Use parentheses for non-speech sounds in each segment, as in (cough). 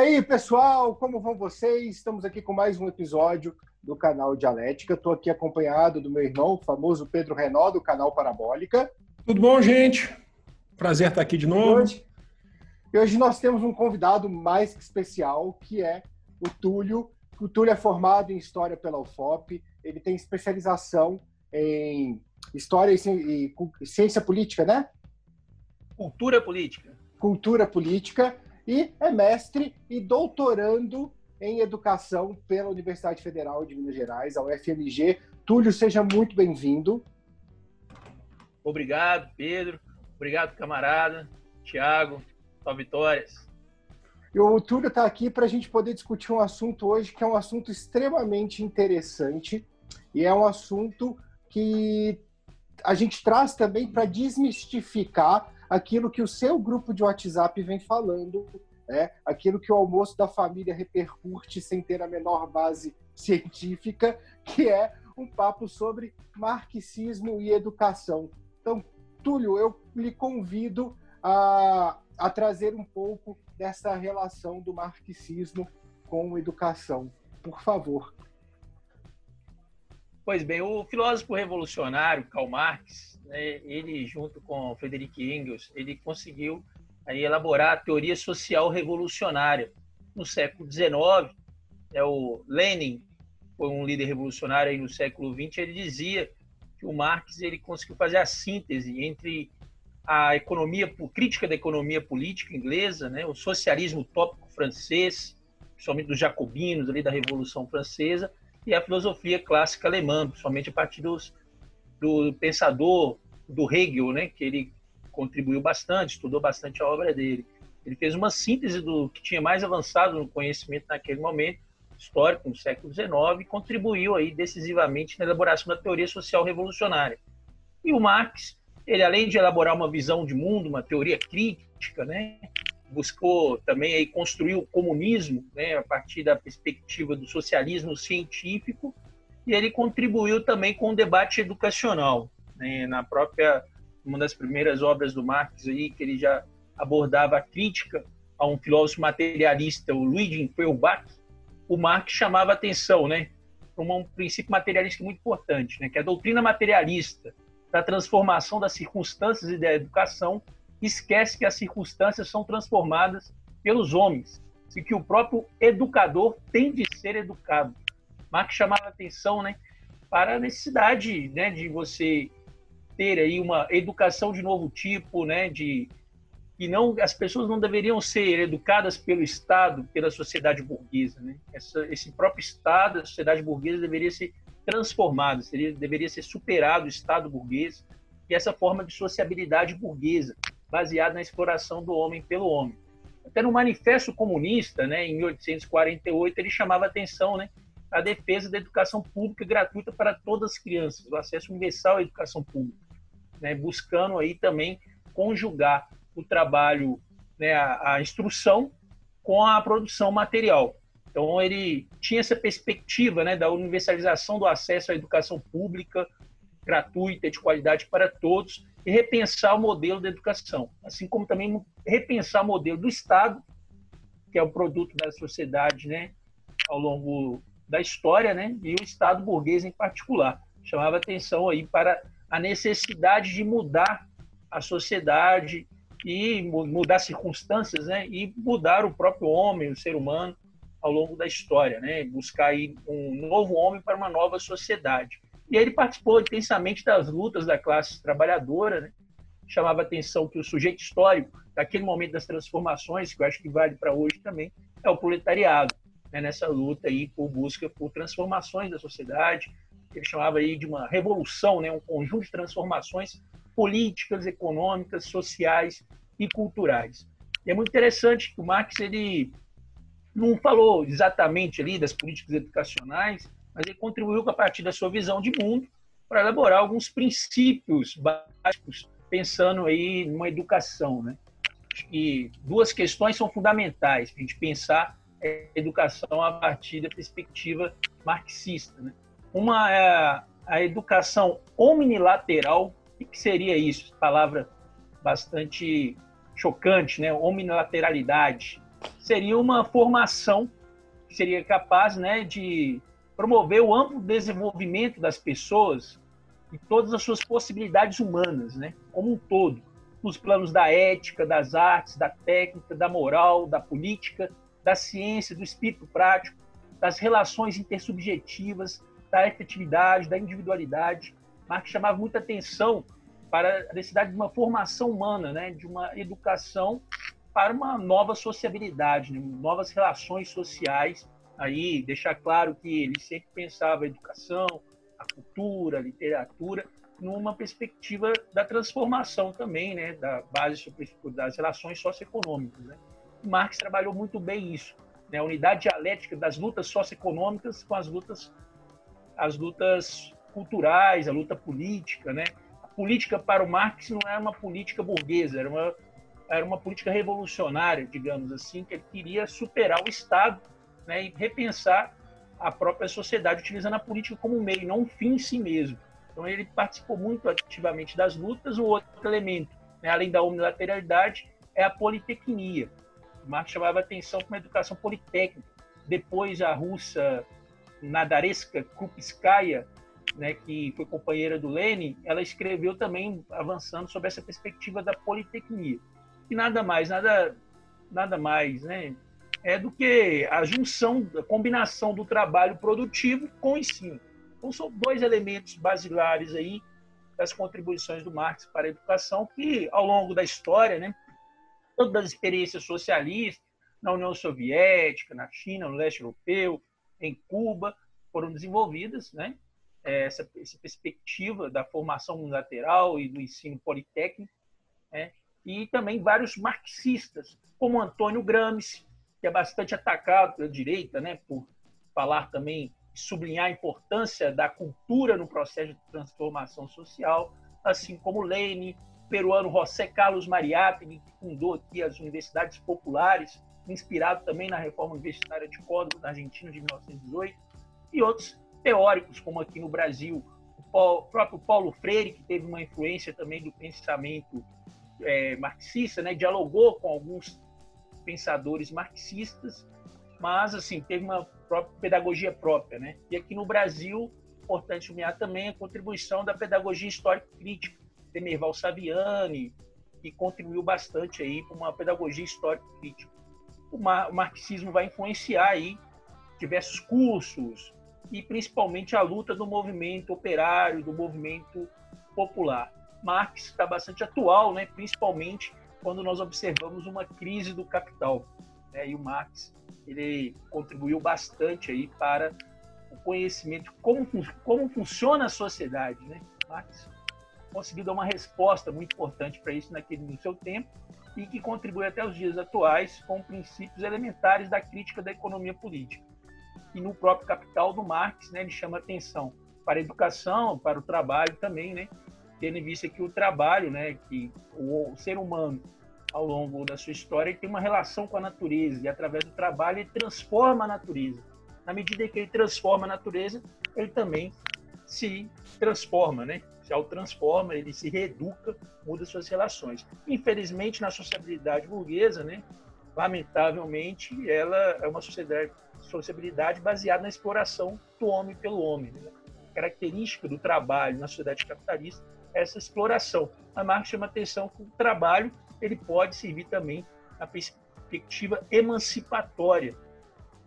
E aí, pessoal, como vão vocês? Estamos aqui com mais um episódio do canal Dialética. Estou aqui acompanhado do meu irmão, o famoso Pedro Renó, do canal Parabólica. Tudo bom, gente? Prazer estar aqui de novo. E hoje, e hoje nós temos um convidado mais que especial, que é o Túlio. O Túlio é formado em História pela UFOP, ele tem especialização em História e Ciência Política, né? Cultura Política. Cultura Política e é mestre e doutorando em Educação pela Universidade Federal de Minas Gerais, a UFMG. Túlio, seja muito bem-vindo. Obrigado, Pedro. Obrigado, camarada. Tiago, só vitórias. E o Túlio está aqui para a gente poder discutir um assunto hoje que é um assunto extremamente interessante e é um assunto que a gente traz também para desmistificar aquilo que o seu grupo de WhatsApp vem falando, né? aquilo que o almoço da família repercute sem ter a menor base científica, que é um papo sobre marxismo e educação. Então, Túlio, eu lhe convido a, a trazer um pouco dessa relação do marxismo com educação. Por favor. Pois bem, o filósofo revolucionário Karl Marx, né, ele junto com Friedrich Engels, ele conseguiu aí, elaborar a teoria social revolucionária. No século XIX, é o Lenin foi um líder revolucionário aí no século XX, ele dizia que o Marx ele conseguiu fazer a síntese entre a economia, crítica da economia política inglesa, né, o socialismo utópico francês, principalmente dos jacobinos ali da Revolução Francesa, e a filosofia clássica alemã, principalmente a partir dos, do pensador do Hegel, né, que ele contribuiu bastante, estudou bastante a obra dele. Ele fez uma síntese do que tinha mais avançado no conhecimento naquele momento histórico, no século XIX, e contribuiu aí decisivamente na elaboração da teoria social revolucionária. E o Marx, ele além de elaborar uma visão de mundo, uma teoria crítica, né, buscou também aí construir o comunismo, né, a partir da perspectiva do socialismo científico, e ele contribuiu também com o debate educacional, né, na própria uma das primeiras obras do Marx aí que ele já abordava a crítica a um filósofo materialista, o Luigi Feuerbach, o Marx chamava atenção, né, para um princípio materialista muito importante, né, que é a doutrina materialista da transformação das circunstâncias e da educação esquece que as circunstâncias são transformadas pelos homens e que o próprio educador tem de ser educado. Marx chamava atenção, né, para a necessidade, né, de você ter aí uma educação de novo tipo, né, de e não as pessoas não deveriam ser educadas pelo Estado, pela sociedade burguesa, né? Essa, esse próprio Estado, a sociedade burguesa deveria ser transformada, seria, deveria ser superado o Estado burguês e essa forma de sociabilidade burguesa, baseada na exploração do homem pelo homem. Até no Manifesto Comunista, né, em 1848, ele chamava atenção, né, a defesa da educação pública gratuita para todas as crianças, o acesso universal à educação pública, né, buscando aí também conjugar o trabalho, né, a, a instrução com a produção material. Então ele tinha essa perspectiva, né, da universalização do acesso à educação pública gratuita de qualidade para todos e repensar o modelo da educação, assim como também repensar o modelo do Estado, que é o produto da sociedade, né, ao longo da história, né, e o Estado burguês em particular. Chamava atenção aí para a necessidade de mudar a sociedade e mudar circunstâncias, né, e mudar o próprio homem, o ser humano, ao longo da história, né, buscar aí um novo homem para uma nova sociedade. E ele participou intensamente das lutas da classe trabalhadora, né, chamava atenção que o sujeito histórico daquele momento das transformações, que eu acho que vale para hoje também, é o proletariado, né, nessa luta aí por busca por transformações da sociedade. Ele chamava aí de uma revolução, né, um conjunto de transformações políticas, econômicas, sociais e culturais. E é muito interessante que o Marx ele não falou exatamente ali das políticas educacionais, mas ele contribuiu a partir da sua visão de mundo para elaborar alguns princípios básicos pensando aí numa educação, né? E duas questões são fundamentais para a gente pensar educação a partir da perspectiva marxista, né? Uma é a educação omnilateral o que seria isso? Palavra bastante chocante, né? Omnilateralidade. seria uma formação que seria capaz né, de promover o amplo desenvolvimento das pessoas e todas as suas possibilidades humanas, né, como um todo, nos planos da ética, das artes, da técnica, da moral, da política, da ciência, do espírito prático, das relações intersubjetivas, da efetividade, da individualidade. Marx chamava muita atenção para a necessidade de uma formação humana, né, de uma educação para uma nova sociabilidade, né, novas relações sociais. Aí deixar claro que ele sempre pensava a educação, a cultura, a literatura, numa perspectiva da transformação também, né, da base das relações socioeconômicas. Né. Marx trabalhou muito bem isso, né, a unidade dialética das lutas socioeconômicas com as lutas, as lutas culturais, a luta política, né. A política para o Marx não era uma política burguesa, era uma era uma política revolucionária, digamos assim, que ele queria superar o Estado né, e repensar a própria sociedade, utilizando a política como um meio, não um fim em si mesmo. Então ele participou muito ativamente das lutas. O outro elemento, né, além da unilateralidade, é a politecnia. Marx chamava atenção para uma educação politécnica. Depois a russa Nadareska Krupskaya, né, que foi companheira do Lenin, ela escreveu também avançando sobre essa perspectiva da politecnia. E nada mais, nada, nada mais, né, é do que a junção, a combinação do trabalho produtivo com o ensino. Então, são dois elementos basilares aí das contribuições do Marx para a educação, que ao longo da história, né, todas as experiências socialistas, na União Soviética, na China, no leste europeu, em Cuba, foram desenvolvidas, né, essa, essa perspectiva da formação unilateral e do ensino politécnico, né, e também vários marxistas, como Antônio Gramsci, que é bastante atacado pela direita, né, por falar também sublinhar a importância da cultura no processo de transformação social, assim como Lênin, peruano José Carlos Mariátegui, que fundou aqui as universidades populares, inspirado também na reforma universitária de Córdoba, na Argentina, de 1918, e outros teóricos, como aqui no Brasil, o próprio Paulo Freire, que teve uma influência também do pensamento é, marxista, né, dialogou com alguns pensadores marxistas, mas assim teve uma própria pedagogia própria, né? E aqui no Brasil, importante nomear também a contribuição da pedagogia histórica crítica, de Merval Saviani, que contribuiu bastante aí para uma pedagogia histórica crítica. O, mar, o marxismo vai influenciar aí diversos cursos e principalmente a luta do movimento operário, do movimento popular. Marx está bastante atual, né? principalmente quando nós observamos uma crise do capital. Né? E o Marx ele contribuiu bastante aí para o conhecimento como como funciona a sociedade, né? Marx conseguiu dar uma resposta muito importante para isso naquele no seu tempo e que contribui até os dias atuais com princípios elementares da crítica da economia política. E no próprio Capital do Marx, né, ele chama atenção para a educação, para o trabalho também, né, tendo em vista que o trabalho, né, que o, o ser humano ao longo da sua história, tem uma relação com a natureza e através do trabalho ele transforma a natureza. Na medida que ele transforma a natureza, ele também se transforma, né? Se autotransforma, ele se reeduca, muda suas relações. Infelizmente, na sociabilidade burguesa, né? Lamentavelmente, ela é uma sociedade, sociabilidade baseada na exploração do homem pelo homem. Né? Característica do trabalho na sociedade capitalista é essa exploração. A Marx chama atenção que o trabalho ele pode servir também na perspectiva emancipatória.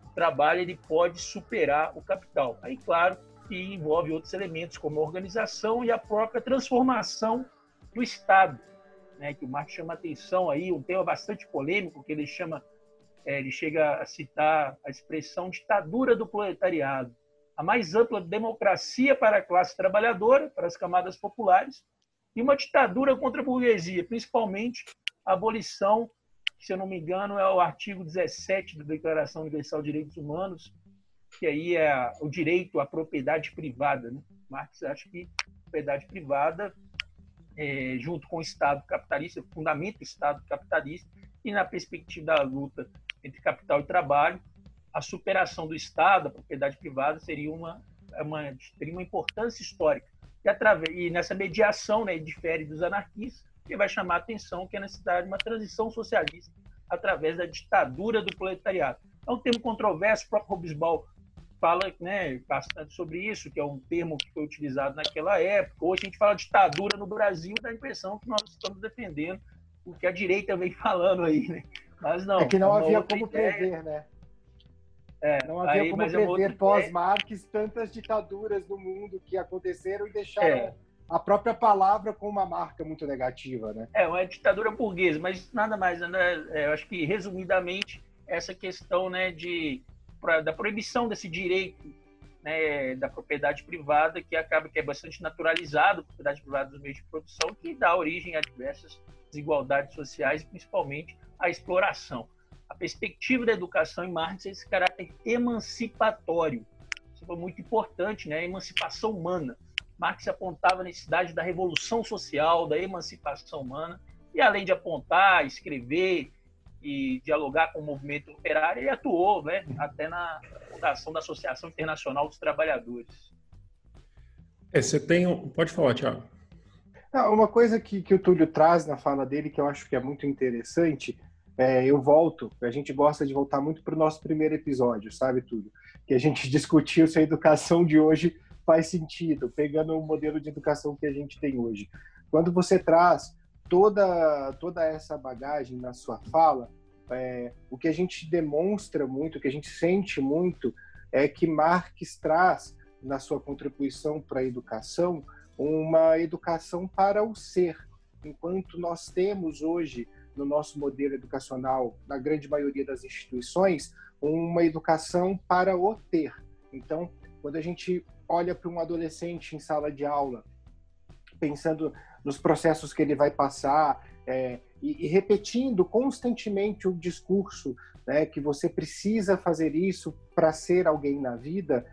O trabalho ele pode superar o capital. Aí, claro, que envolve outros elementos, como a organização e a própria transformação do Estado, né, que o Marx chama atenção aí, um tema bastante polêmico, que ele chama, é, ele chega a citar a expressão ditadura do proletariado, a mais ampla democracia para a classe trabalhadora, para as camadas populares, e uma ditadura contra a burguesia, principalmente a abolição, que, se eu não me engano, é o artigo 17 da Declaração Universal de Direitos Humanos, que aí é o direito à propriedade privada. Né? Marx acha que propriedade privada, é, junto com o Estado capitalista, fundamenta o Estado capitalista, e na perspectiva da luta entre capital e trabalho, a superação do Estado, a propriedade privada, seria uma, uma, teria uma importância histórica. E, através, e nessa mediação, né, difere dos anarquistas, que vai chamar a atenção que é necessária uma transição socialista através da ditadura do proletariado. É um termo controverso, o próprio Robesbal fala né, bastante sobre isso, que é um termo que foi utilizado naquela época. Hoje a gente fala ditadura no Brasil, dá a impressão que nós estamos defendendo o que a direita vem (laughs) falando aí, né? Mas não. É que não é havia como ideia. prever, né? É, não havia aí, como é prever pós-Marx tantas ditaduras no mundo que aconteceram e deixaram é. a própria palavra com uma marca muito negativa, né? É, uma ditadura burguesa, mas nada mais, né? É, eu acho que resumidamente essa questão, né, de da proibição desse direito né, da propriedade privada, que acaba que é bastante naturalizado, a propriedade privada dos meios de produção, que dá origem a diversas desigualdades sociais principalmente a exploração. A perspectiva da educação em Marx é esse caráter emancipatório. Isso foi muito importante, né? a emancipação humana. Marx apontava a necessidade da revolução social, da emancipação humana, e além de apontar, escrever e dialogar com o movimento operário, ele atuou né, até na fundação da Associação Internacional dos Trabalhadores. É, você tem. Pode falar, Tiago. Uma coisa que, que o Túlio traz na fala dele, que eu acho que é muito interessante, é, eu volto, a gente gosta de voltar muito para o nosso primeiro episódio, sabe, Túlio? Que a gente (laughs) discutiu se a educação de hoje faz sentido, pegando o modelo de educação que a gente tem hoje. Quando você traz toda, toda essa bagagem na sua fala, é, o que a gente demonstra muito, o que a gente sente muito, é que Marx traz, na sua contribuição para a educação, uma educação para o ser. Enquanto nós temos hoje, no nosso modelo educacional, na grande maioria das instituições, uma educação para o ter. Então, quando a gente olha para um adolescente em sala de aula, pensando nos processos que ele vai passar é, e, e, repetindo constantemente o discurso né, que você precisa fazer isso para ser alguém na vida.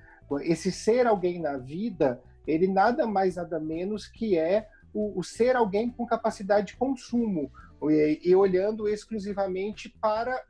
Esse ser alguém na vida, ele nada mais nada menos que é o, o ser alguém com capacidade de consumo e, e olhando exclusivamente para,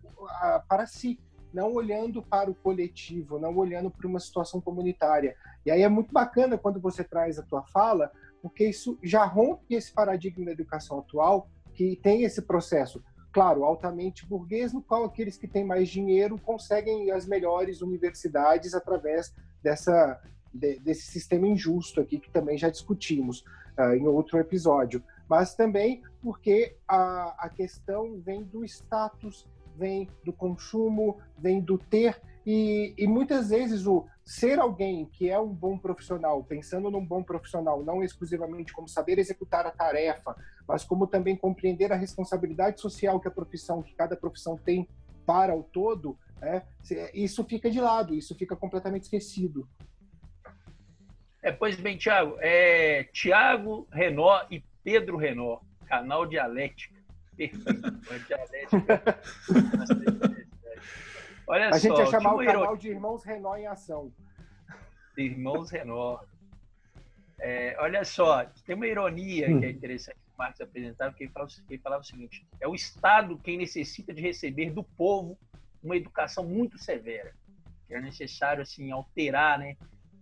para si não olhando para o coletivo, não olhando para uma situação comunitária. E aí é muito bacana quando você traz a tua fala, porque isso já rompe esse paradigma da educação atual, que tem esse processo, claro, altamente burguês, no qual aqueles que têm mais dinheiro conseguem as melhores universidades através dessa, de, desse sistema injusto aqui, que também já discutimos uh, em outro episódio. Mas também porque a, a questão vem do status, vem do consumo, vem do ter, e, e muitas vezes o ser alguém que é um bom profissional, pensando num bom profissional, não exclusivamente como saber executar a tarefa, mas como também compreender a responsabilidade social que a profissão, que cada profissão tem para o todo, né, isso fica de lado, isso fica completamente esquecido. É, pois bem, Tiago, é Tiago Renó e Pedro Renó, canal Dialética. (laughs) Dialética. (laughs) Olha a só, gente ia chamar o canal de Irmãos Renó em Ação. Irmãos Renó. É, olha só, tem uma ironia hum. que é interessante que o Marx apresentava, que ele, fala, que ele falava o seguinte: é o Estado quem necessita de receber do povo uma educação muito severa. Que é necessário assim alterar, né,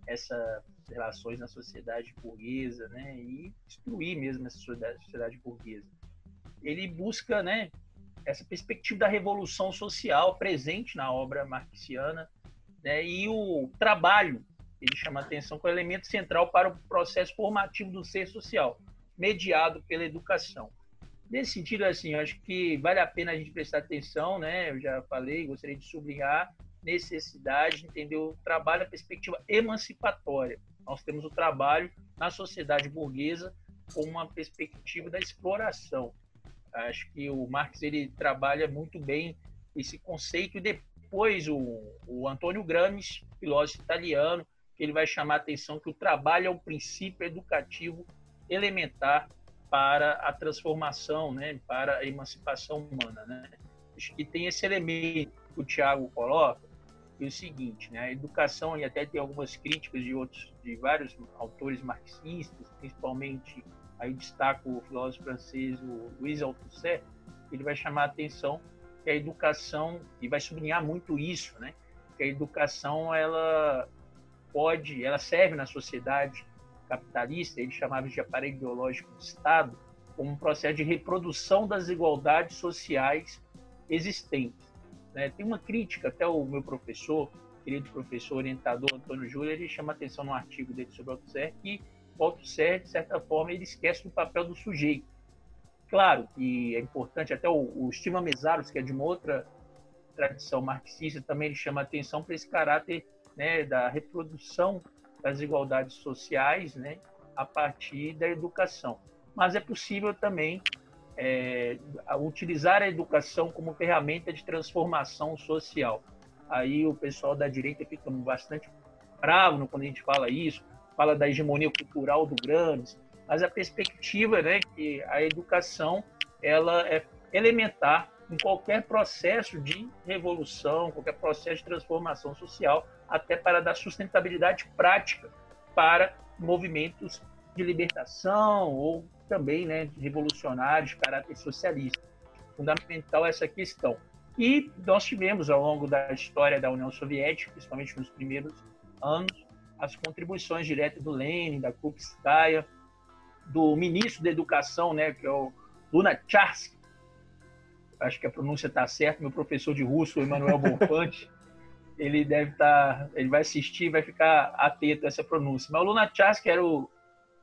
essas relações na sociedade burguesa, né, e destruir mesmo essa sociedade, sociedade burguesa. Ele busca, né, essa perspectiva da revolução social presente na obra marxiana, né, e o trabalho, ele chama atenção como elemento central para o processo formativo do ser social, mediado pela educação. Nesse sentido, assim, acho que vale a pena a gente prestar atenção, né? Eu já falei, gostaria de sublinhar necessidade de entender o trabalho, a perspectiva emancipatória. Nós temos o trabalho na sociedade burguesa com uma perspectiva da exploração. Acho que o Marx ele trabalha muito bem esse conceito. E depois o, o Antônio Gramsci, filósofo italiano, ele vai chamar a atenção que o trabalho é um princípio educativo elementar para a transformação, né, para a emancipação humana, né? Acho que tem esse elemento que o Tiago coloca, que é o seguinte, né, a educação e até tem algumas críticas de outros, de vários autores marxistas, principalmente aí destaco o filósofo francês o Louis Althusser, ele vai chamar a atenção que a educação e vai sublinhar muito isso, né? Que a educação ela pode, ela serve na sociedade capitalista, ele chamava de aparelho ideológico de Estado, como um processo de reprodução das igualdades sociais existentes. Né? Tem uma crítica, até o meu professor, querido professor orientador Antônio Júlio, ele chama atenção no artigo dele sobre o Althusser que o Althusser, de certa forma, ele esquece do papel do sujeito. Claro que é importante, até o, o Steven Mesaros, que é de uma outra tradição marxista, também ele chama atenção para esse caráter né, da reprodução das desigualdades sociais né, a partir da educação. Mas é possível também é, utilizar a educação como ferramenta de transformação social. Aí o pessoal da direita fica bastante bravo quando a gente fala isso, fala da hegemonia cultural do Gramsci, mas a perspectiva né, que a educação ela é elementar em qualquer processo de revolução, qualquer processo de transformação social, até para dar sustentabilidade prática para movimentos de libertação ou também né, revolucionários de caráter socialista. Fundamental essa questão. E nós tivemos, ao longo da história da União Soviética, principalmente nos primeiros anos, as contribuições diretas do Lenin, da Krupskaya, do ministro da Educação, né, que é o Lunacharsky, acho que a pronúncia está certa, meu professor de russo, o Emanuel Bonfante, (laughs) ele deve estar, tá, ele vai assistir, vai ficar atento a essa pronúncia. Mas o Lunacharsky era o,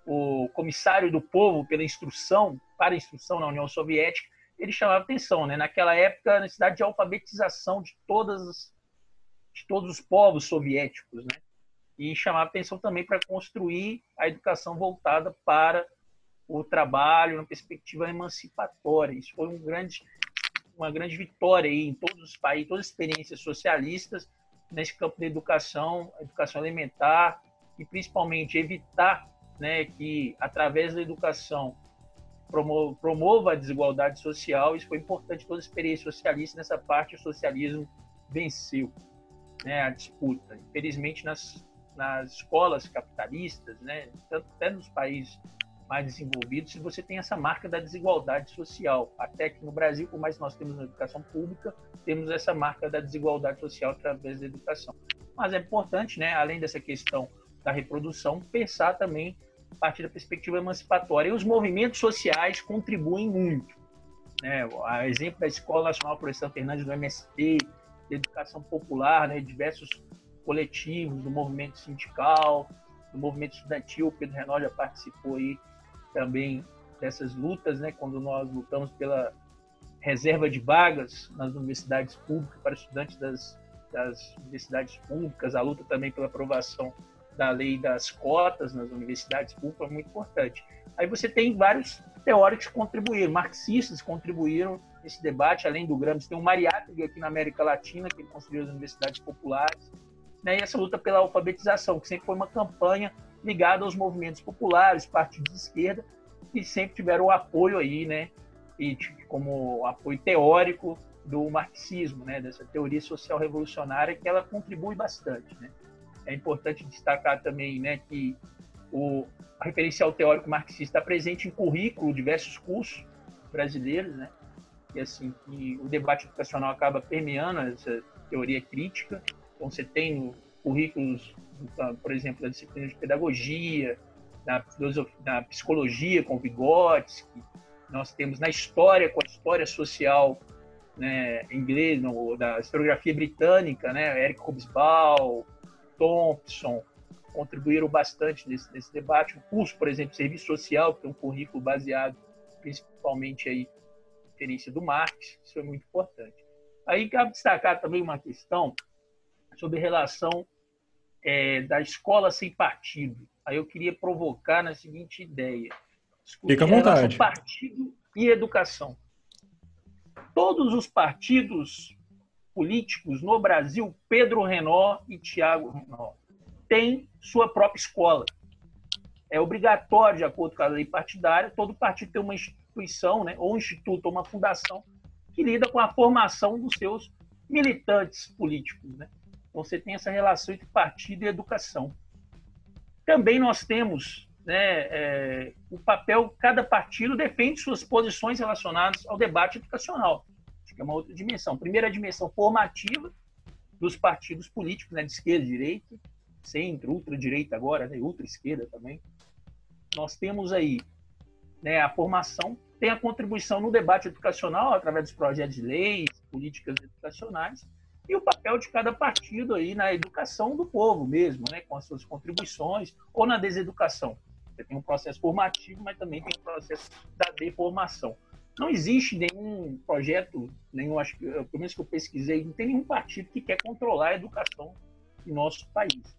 o comissário do povo pela instrução, para a instrução na União Soviética, ele chamava atenção, né? Naquela época, a necessidade de alfabetização de todas de todos os povos soviéticos, né? E chamava atenção também para construir a educação voltada para o trabalho, uma perspectiva emancipatória. Isso foi um grande, uma grande vitória aí em todos os países, todas as experiências socialistas nesse campo da educação, educação elementar e principalmente evitar né, que através da educação promova a desigualdade social. Isso foi importante toda a experiência socialista nessa parte o socialismo venceu né, a disputa. Infelizmente nas nas escolas capitalistas, né, tanto até nos países mais desenvolvidos, se você tem essa marca da desigualdade social. Até que no Brasil, por mais que nós temos na educação pública, temos essa marca da desigualdade social através da educação. Mas é importante, né, além dessa questão da reprodução, pensar também a partir da perspectiva emancipatória. E os movimentos sociais contribuem muito. Né? A exemplo da Escola Nacional Professor Fernandes do MST, da educação popular, né? diversos coletivos do movimento sindical, do movimento estudantil. O Pedro Renal já participou aí também dessas lutas, né? quando nós lutamos pela reserva de vagas nas universidades públicas para estudantes das, das universidades públicas, a luta também pela aprovação da lei das cotas nas universidades públicas é muito importante. Aí você tem vários teóricos que contribuíram, marxistas contribuíram nesse debate, além do Gramsci, tem o Mariátegui aqui na América Latina, que construiu as universidades populares, né, e essa luta pela alfabetização, que sempre foi uma campanha ligada aos movimentos populares, partidos de esquerda, que sempre tiveram o apoio aí, né, e como apoio teórico do marxismo, né, dessa teoria social revolucionária, que ela contribui bastante, né. É importante destacar também né, que o referencial teórico marxista está presente em currículo, diversos cursos brasileiros, né? E assim, que o debate educacional acaba permeando essa teoria crítica. Então, você tem currículos, por exemplo, da disciplina de pedagogia, na, na psicologia com Vygotsky, nós temos na história com a história social né, inglês, da historiografia britânica, né, Eric Hobsbawm, Thompson, contribuíram bastante nesse, nesse debate. O curso, por exemplo, de Serviço Social, que tem um currículo baseado principalmente aí referência do Marx, isso é muito importante. Aí cabe destacar também uma questão sobre relação é, da escola sem partido. Aí eu queria provocar na seguinte ideia. Fica à vontade. Partido e educação. Todos os partidos políticos no Brasil, Pedro Renó e Tiago Renó, têm sua própria escola. É obrigatório, de acordo com a lei partidária, todo partido tem uma instituição, né, ou um instituto, ou uma fundação, que lida com a formação dos seus militantes políticos. Né? Você tem essa relação entre partido e educação. Também nós temos né, é, o papel, cada partido defende suas posições relacionadas ao debate educacional que é uma outra dimensão. Primeira dimensão formativa dos partidos políticos, né, de esquerda, direita, centro, ultra-direita agora, né, ultra-esquerda também. Nós temos aí né, a formação, tem a contribuição no debate educacional através dos projetos de leis, políticas educacionais e o papel de cada partido aí na educação do povo mesmo, né, com as suas contribuições, ou na deseducação. Você tem um processo formativo, mas também tem um processo da deformação. Não existe nenhum projeto, nenhum, acho que, pelo menos que eu pesquisei, não tem nenhum partido que quer controlar a educação em nosso país.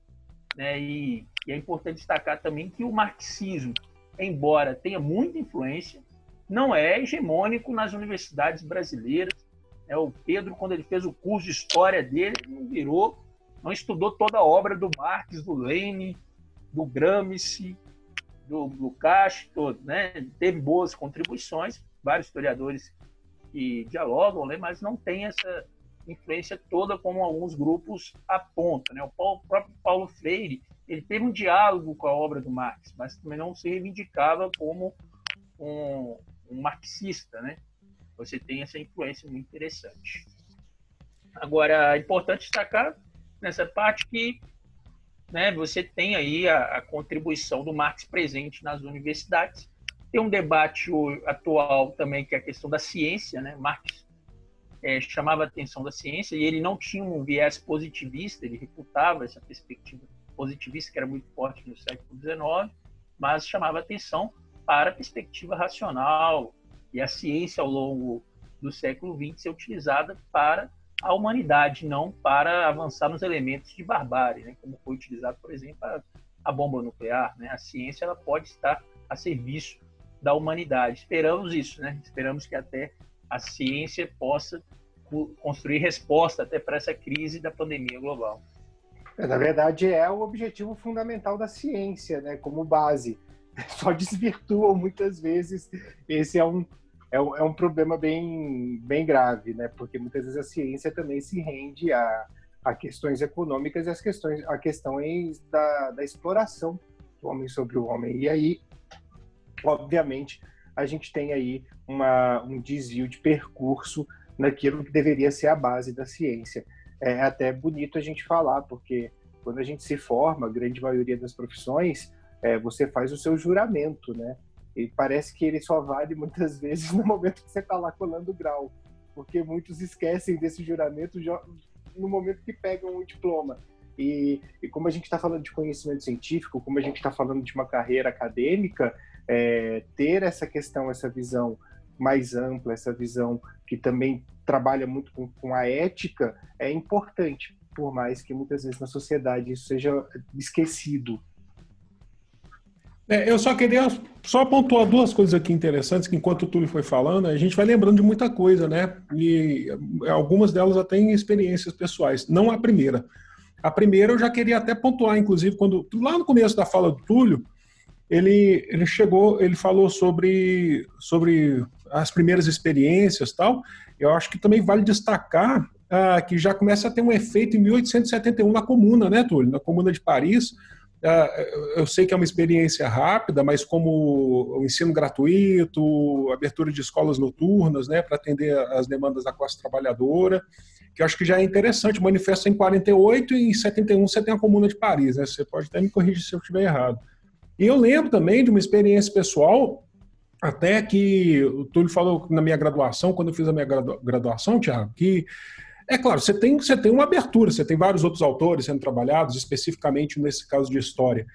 Né? E, e é importante destacar também que o marxismo, embora tenha muita influência, não é hegemônico nas universidades brasileiras. É, o Pedro, quando ele fez o curso de história dele, não virou, não estudou toda a obra do Marx, do Lenin, do Gramsci, do Lukács, todo, né? Teve boas contribuições, vários historiadores que dialogam, né? mas não tem essa influência toda como alguns grupos apontam. Né? O, Paulo, o próprio Paulo Freire ele teve um diálogo com a obra do Marx, mas também não se reivindicava como um, um marxista, né? Você tem essa influência muito interessante. Agora, é importante destacar nessa parte que né, você tem aí a, a, contribuição do Marx presente nas universidades. Tem um debate atual também que é a questão da ciência, né? Marx é, chamava a atenção da ciência e ele não tinha um viés positivista, ele refutava essa perspectiva positivista que era muito forte no século XIX, mas chamava atenção para a perspectiva racional e a ciência ao longo do século XX ser utilizada para a humanidade, não para avançar nos elementos de barbárie, né? como foi utilizado, por exemplo, a, a bomba nuclear. Né? A ciência ela pode estar a serviço da humanidade. Esperamos isso, né? Esperamos que até a ciência possa construir resposta até para essa crise da pandemia global. É, na verdade, é o objetivo fundamental da ciência, né, como base. (laughs) Só desvirtuam muitas vezes. Esse é um, é um, é um problema bem, bem grave, né, porque muitas vezes a ciência também se rende a, a questões econômicas e as questões, a questões da, da exploração do homem sobre o homem. E aí, obviamente, a gente tem aí uma, um desvio de percurso naquilo que deveria ser a base da ciência. É até bonito a gente falar, porque quando a gente se forma, a grande maioria das profissões, é, você faz o seu juramento, né? E parece que ele só vale muitas (laughs) vezes no momento que você está lá colando o grau, porque muitos esquecem desse juramento no momento que pegam o diploma. E, e como a gente está falando de conhecimento científico, como a gente está falando de uma carreira acadêmica, é, ter essa questão, essa visão mais ampla, essa visão que também trabalha muito com, com a ética, é importante, por mais que muitas vezes na sociedade isso seja esquecido. É, eu só queria só pontuar duas coisas aqui interessantes, que enquanto o Túlio foi falando, a gente vai lembrando de muita coisa, né? E algumas delas até em experiências pessoais. Não a primeira. A primeira eu já queria até pontuar, inclusive, quando lá no começo da fala do Túlio, ele, ele chegou, ele falou sobre, sobre as primeiras experiências tal. Eu acho que também vale destacar ah, que já começa a ter um efeito em 1871 na Comuna, né, Túlio? Na Comuna de Paris. Ah, eu sei que é uma experiência rápida, mas como o ensino gratuito, abertura de escolas noturnas, né, para atender as demandas da classe trabalhadora, que eu acho que já é interessante. Manifesta em 48 e em 71 você tem a Comuna de Paris, né? Você pode até me corrigir se eu estiver errado. E eu lembro também de uma experiência pessoal, até que o Túlio falou na minha graduação, quando eu fiz a minha graduação, Tiago, que é claro, você tem, você tem uma abertura, você tem vários outros autores sendo trabalhados, especificamente nesse caso de história.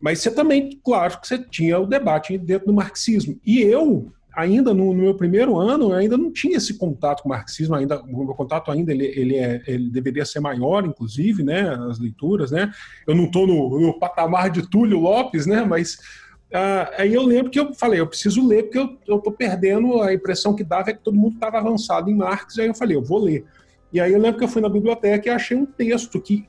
Mas você também, claro, que você tinha o debate dentro do marxismo. E eu, ainda no, no, meu primeiro ano, ainda não tinha esse contato com o marxismo, ainda, o meu contato ainda ele, ele, é, ele deveria ser maior, inclusive, né, as leituras, né, eu não estou no, no, patamar de Túlio Lopes, né, mas ah, aí eu lembro que eu falei, eu preciso ler, porque eu estou perdendo, a impressão que dava é que todo mundo estava avançado em Marx, aí eu falei, eu vou ler. E aí eu lembro que eu fui na biblioteca e achei um texto que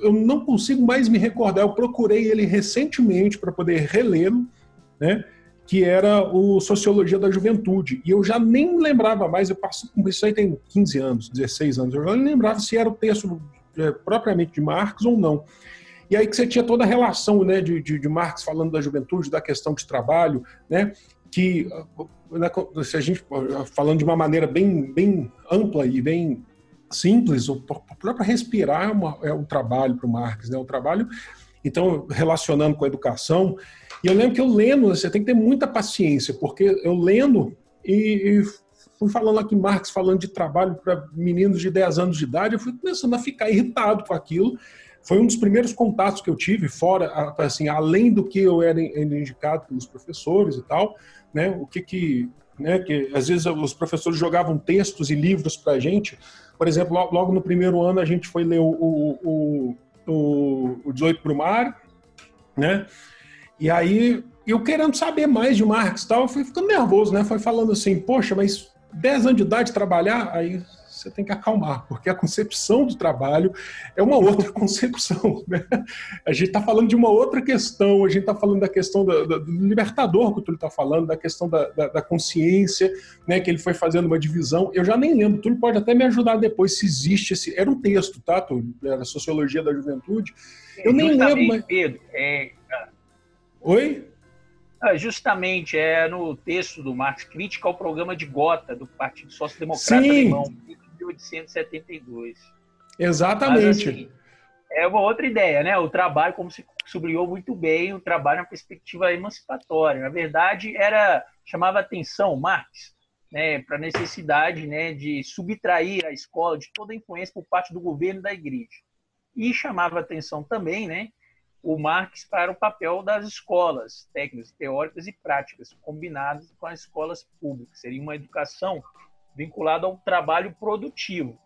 eu não consigo mais me recordar, eu procurei ele recentemente para poder relê-lo, né, que era o Sociologia da Juventude. E eu já nem lembrava mais, eu passo com isso aí tem 15 anos, 16 anos, eu já nem lembrava se era o texto é, propriamente de Marx ou não. E aí que você tinha toda a relação né, de, de, de Marx falando da juventude, da questão de trabalho, né, que né, se a gente falando de uma maneira bem, bem ampla e bem simples, o próprio respirar é, uma, é um trabalho para o Marx, né, o trabalho então, relacionando com a educação. E eu lembro que eu lendo, você tem que ter muita paciência, porque eu lendo e, e fui falando aqui Marx falando de trabalho para meninos de 10 anos de idade, eu fui começando a ficar irritado com aquilo. Foi um dos primeiros contatos que eu tive, fora, assim, além do que eu era indicado pelos professores e tal, né? O que que, né? Que às vezes os professores jogavam textos e livros para a gente. Por exemplo, logo no primeiro ano a gente foi ler o, o, o, o 18 Brumário, né? E aí eu querendo saber mais de Marx e tal, fui ficando nervoso, né? Foi falando assim, poxa, mas 10 anos de idade trabalhar, aí você tem que acalmar, porque a concepção do trabalho é uma outra (laughs) concepção. Né? A gente está falando de uma outra questão, a gente está falando da questão do, do, libertador que o Túlio está falando, da questão da, da, da, consciência, né, que ele foi fazendo uma divisão. Eu já nem lembro, o Túlio pode até me ajudar depois se existe esse. Era um texto, tá, Túlio? Era Sociologia da Juventude. Eu nem lembro. Mas... Pedro, é... Oi? Ah, justamente é no texto do Marx, crítica ao programa de Gotha, do Partido Social Democrata Sim. Alemão, 1872. Exatamente. Mas, assim, é uma outra ideia, né? O trabalho, como se sublinhou muito bem, o trabalho na perspectiva emancipatória. Na verdade, era chamava atenção Marx né, para a necessidade né, de subtrair a escola de toda influência por parte do governo e da igreja. E chamava atenção também né, o Marx para o papel das escolas técnicas, teóricas e práticas, combinadas com as escolas públicas. Seria uma educação vinculada ao trabalho produtivo.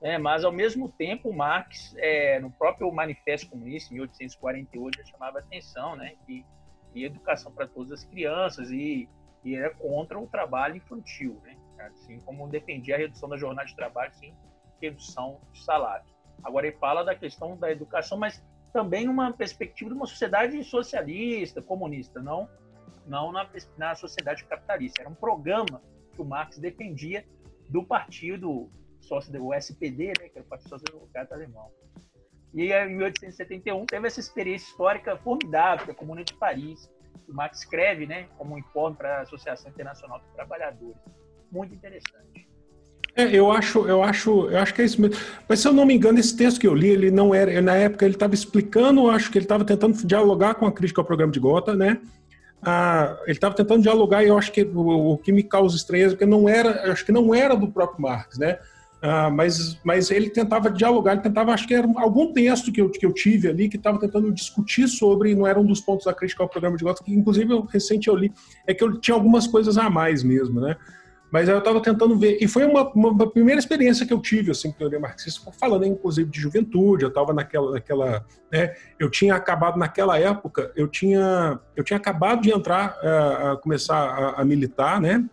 É, mas, ao mesmo tempo, Marx, é, no próprio Manifesto Comunista, em 1848, já chamava atenção né, que, que educação para todas as crianças e, e, era contra o trabalho infantil, né, assim como defendia a redução da jornada de trabalho, sim, redução de salário. Agora, ele fala da questão da educação, mas também numa perspectiva de uma sociedade socialista, comunista, não, não na, na sociedade capitalista. Era um programa que o Marx defendia do partido sócio do SPD, né, que era o Partido Social Democrata Alemão. E em 1871 teve essa experiência histórica formidável da Comuna de Paris. O Marx escreve, né, como um informe para a Associação Internacional dos Trabalhadores. Muito interessante. É, eu acho, eu acho, eu acho que é isso mesmo. Mas se eu não me engano, esse texto que eu li, ele não era, na época ele estava explicando, acho que ele estava tentando dialogar com a crítica ao programa de Gotha, né? Ah, ele estava tentando dialogar e eu acho que o, o, que me causa estranheza porque não era, acho que não era do próprio Marx, né? Ah, mas, mas ele tentava dialogar, ele tentava, acho que era algum texto que eu, que eu tive ali que estava tentando discutir sobre, não era um dos pontos da crítica ao programa de Gotha, que inclusive eu, recente eu li, é que eu tinha algumas coisas a mais mesmo, né? Mas aí eu estava tentando ver, e foi uma, uma, primeira experiência que eu tive, assim, com teoria marxista, falando inclusive de juventude, eu estava naquela, naquela né, eu tinha acabado naquela época, eu tinha, eu tinha acabado de entrar, é, a começar a, a, militar, né,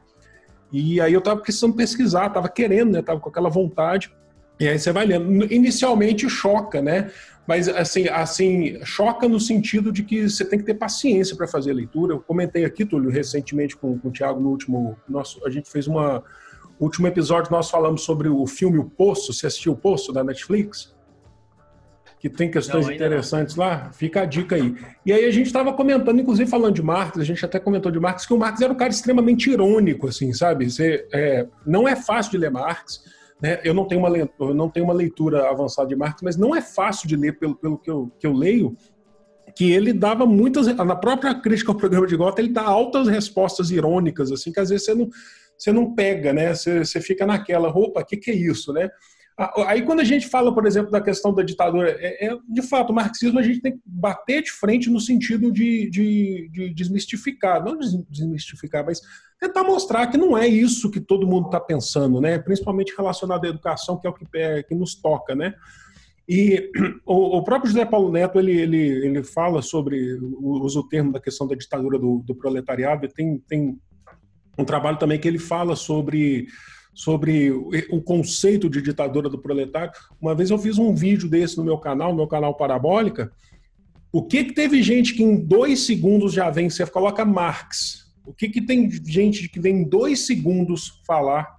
e aí eu estava precisando pesquisar, estava querendo, né, estava com aquela vontade, e aí você vai lendo. Inicialmente choca, né, mas assim, assim choca no sentido de que você tem que ter paciência para fazer a leitura. Eu comentei aqui, Túlio, recentemente com, com o Thiago no último. Nosso, a gente fez uma. último episódio nós falamos sobre o filme O Poço. Você assistiu O Poço da Netflix? Que tem questões não, interessantes não. lá? Fica a dica aí. E aí a gente estava comentando, inclusive falando de Marx, a gente até comentou de Marx, que o Marx era um cara extremamente irônico, assim, sabe? Você, é, não é fácil de ler Marx né? Eu, não tenho uma, eu não tenho uma leitura avançada de Marx, mas não é fácil de ler pelo, pelo que, eu, que eu leio, que ele dava muitas. Na própria crítica ao programa de Gotha, ele dá altas respostas irônicas, assim, que às vezes você não, você não pega, né? Você, você fica naquela, roupa, que, que é isso, né? Aí, quando a gente fala, por exemplo, da questão da ditadura, é, é, de fato, o marxismo a gente tem que bater de frente no sentido de, de, de desmistificar, não desmistificar, mas tentar mostrar que não é isso que todo mundo está pensando, né? principalmente relacionado à educação, que é o que, é, que nos toca. Né? E (clears throat) o, o, próprio José Paulo Neto ele, ele, ele fala sobre, usa o termo da questão da ditadura do, do proletariado, e tem, tem um trabalho também que ele fala sobre sobre o conceito de ditadura do proletário. Uma vez eu fiz um vídeo desse no meu canal, no meu canal Parabólica. O que, que teve gente que em dois segundos já vem, você coloca Marx. O que, que tem gente que vem em dois segundos falar,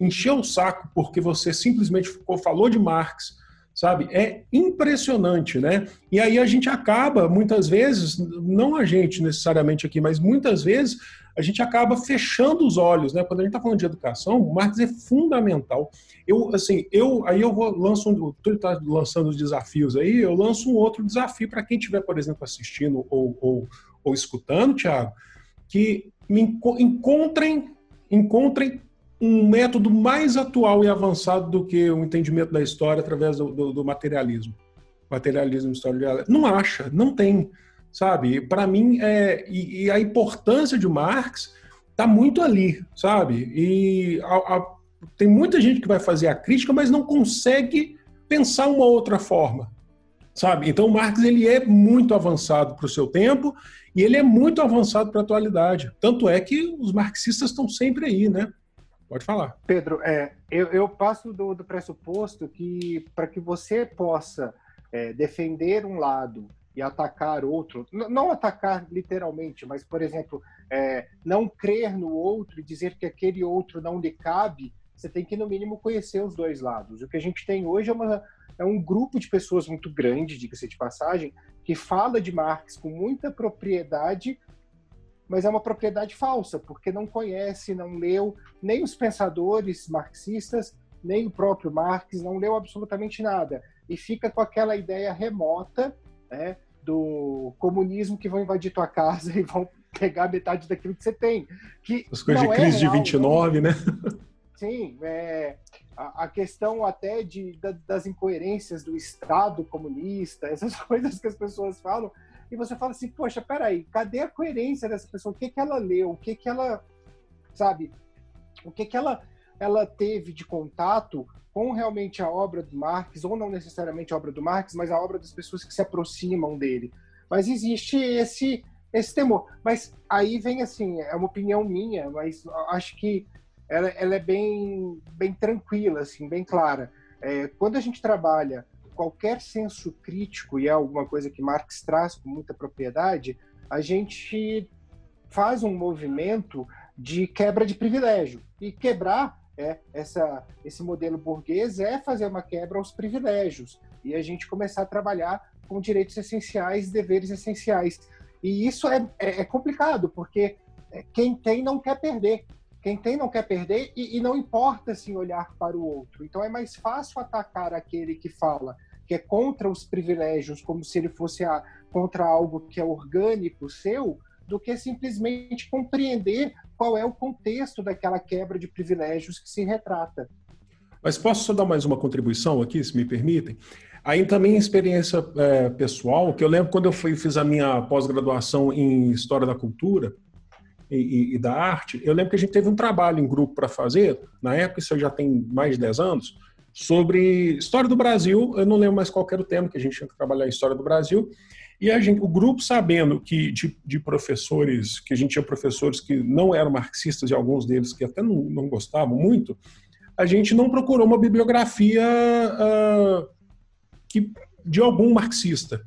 encheu o saco porque você simplesmente ficou, falou de Marx, sabe? É impressionante, né? E aí a gente acaba, muitas vezes, não a gente necessariamente aqui, mas muitas vezes a gente acaba fechando os olhos, né? Quando a gente está falando de educação, o Marx é fundamental. Eu, assim, eu aí eu vou lanço um, tu está lançando os desafios aí, eu lanço um outro desafio para quem estiver, por exemplo, assistindo ou, ou, ou escutando, Thiago, que me encontrem, encontrem um método mais atual e avançado do que o entendimento da história através do, do, do materialismo. Materialismo história não acha, não tem, sabe? Para mim é e, e, a importância de Marx está muito ali, sabe? E a, a, tem muita gente que vai fazer a crítica, mas não consegue pensar uma outra forma, sabe? Então, Marx ele é muito avançado para o seu tempo e ele é muito avançado para a atualidade. Tanto é que os marxistas estão sempre aí, né? Pode falar. Pedro, é, eu, eu passo do, do pressuposto que para que você possa é, defender um lado e atacar outro, não atacar literalmente, mas, por exemplo, é, não crer no outro e dizer que aquele outro não lhe cabe, você tem que, no mínimo, conhecer os dois lados. O que a gente tem hoje é, uma, é um grupo de pessoas muito grande, diga-se de passagem, que fala de Marx com muita propriedade, mas é uma propriedade falsa, porque não conhece, não leu nem os pensadores marxistas, nem o próprio Marx, não leu absolutamente nada. E fica com aquela ideia remota né, do comunismo que vão invadir tua casa (laughs) e vão pegar metade daquilo que você tem. Que As coisas de é crise real, de 29, né? Sim, é, a, a, questão até de, da, das incoerências do Estado comunista, essas (laughs) coisas que as pessoas falam, e você fala assim, poxa, peraí, cadê a coerência dessa pessoa? O que, que ela leu? O que, que ela, sabe, o que, que ela, ela teve de contato com realmente a obra do Marx, ou não necessariamente a obra do Marx, mas a obra das pessoas que se aproximam dele. Mas existe esse, esse temor. Mas aí vem assim, é uma opinião minha, mas acho que ela, ela é bem, bem tranquila, assim, bem clara. É, quando a gente trabalha qualquer senso crítico, e é alguma coisa que Marx traz com muita propriedade, a gente faz um movimento de quebra de privilégio. E quebrar é, essa, esse modelo burguês é fazer uma quebra aos privilégios e a gente começar a trabalhar com direitos essenciais, deveres essenciais. E isso é, é, é complicado, porque quem tem não quer perder. Quem tem não quer perder e, e, não importa assim olhar para o outro. Então é mais fácil atacar aquele que fala que é contra os privilégios, como se ele fosse a, contra algo que é orgânico seu, do que simplesmente compreender qual é o contexto daquela quebra de privilégios que se retrata. Mas posso só dar mais uma contribuição aqui, se me permitem? Aí também experiência é, pessoal, que eu lembro quando eu fui, fiz a minha pós-graduação em História da Cultura, e, e, e, da arte, eu lembro que a gente teve um trabalho em grupo para fazer, na época, isso já tem mais de 10 anos, sobre história do Brasil, eu não lembro mais qual era o tema, que a gente tinha que trabalhar a história do Brasil, e a gente, o grupo sabendo que de, de, professores, que a gente tinha professores que não eram marxistas e alguns deles que até não, não gostavam muito, a gente não procurou uma bibliografia uh, que, de algum marxista.